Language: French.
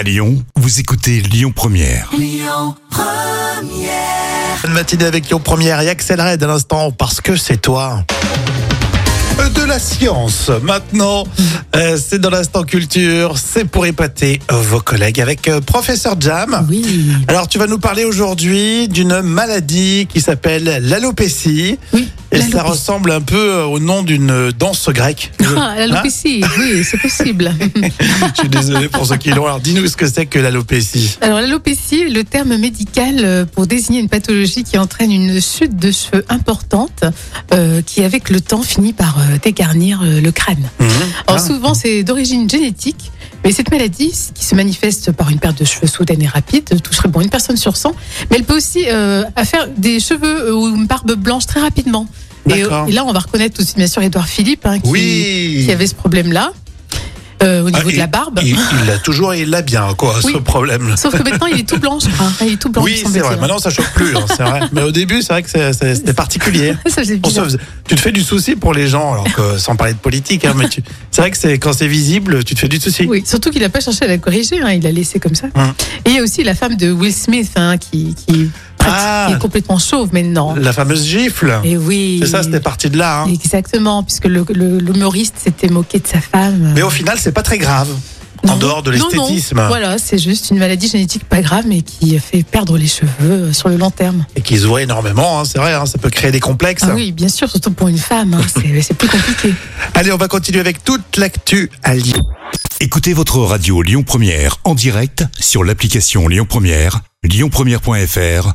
À Lyon, vous écoutez Lyon Première. Bonne matinée avec Lyon Première et Axel Red à l'instant parce que c'est toi. Euh, De la science maintenant, Euh, c'est dans l'instant culture, c'est pour épater vos collègues avec euh, professeur Jam. Oui. Alors tu vas nous parler aujourd'hui d'une maladie qui s'appelle l'alopécie. Oui. Et ça ressemble un peu euh, au nom d'une danse grecque. Ah, l'alopécie, oui, c'est possible. Je suis désolé pour ceux qui l'ont. Alors dis-nous ce que c'est que l'alopécie. Alors l'alopécie est le terme médical euh, pour désigner une pathologie qui entraîne une chute de cheveux importante euh, qui avec le temps finit par euh, dégarnir euh, le crâne. Alors Ah. souvent c'est d'origine génétique, mais cette maladie qui se manifeste par une perte de cheveux soudaine et rapide toucherait bon une personne sur 100, mais elle peut aussi euh, faire des cheveux euh, ou une barbe blanche très rapidement. Et, D'accord. et là on va reconnaître aussi bien sûr Édouard Philippe hein, qui, Oui. qui avait ce problème-là. Euh, au niveau Ah, de la barbe. Il l'a toujours et il l'a bien, quoi, Oui. ce problème. Sauf que maintenant, il est tout blanc, je crois. Il est tout blanc, Oui, c'est vrai. Maintenant, ça choque plus, hein, c'est vrai. Mais au début, c'est vrai que c'était particulier. Ça, On se tu te fais du souci pour les gens, alors que sans parler de politique, hein, mais c'est vrai que quand c'est visible, tu te fais du souci. Oui, surtout qu'il n'a pas cherché à la corriger, hein, il l'a laissé comme ça. Hum. Et il y a aussi la femme de Will Smith hein, qui, qui, Ah. qui est complètement chauve maintenant. La fameuse gifle. Et oui. C'est ça, c'était parti de là. hein. Exactement, puisque le- le- l'humoriste s'était moqué de sa femme. Mais au final, c'est pas très grave. En dehors de l'esthétisme. Voilà, c'est juste une maladie génétique pas grave, mais qui fait perdre les cheveux euh, sur le long terme. Et qui se voit énormément, hein, c'est vrai, hein, ça peut créer des complexes. Ah oui, bien sûr, surtout pour une femme, hein, c'est c'est plus compliqué. Allez, on va continuer avec toute l'actu à Lyon. Écoutez votre radio Lyon Première en direct sur l'application Lyon Première, lyonpremière.fr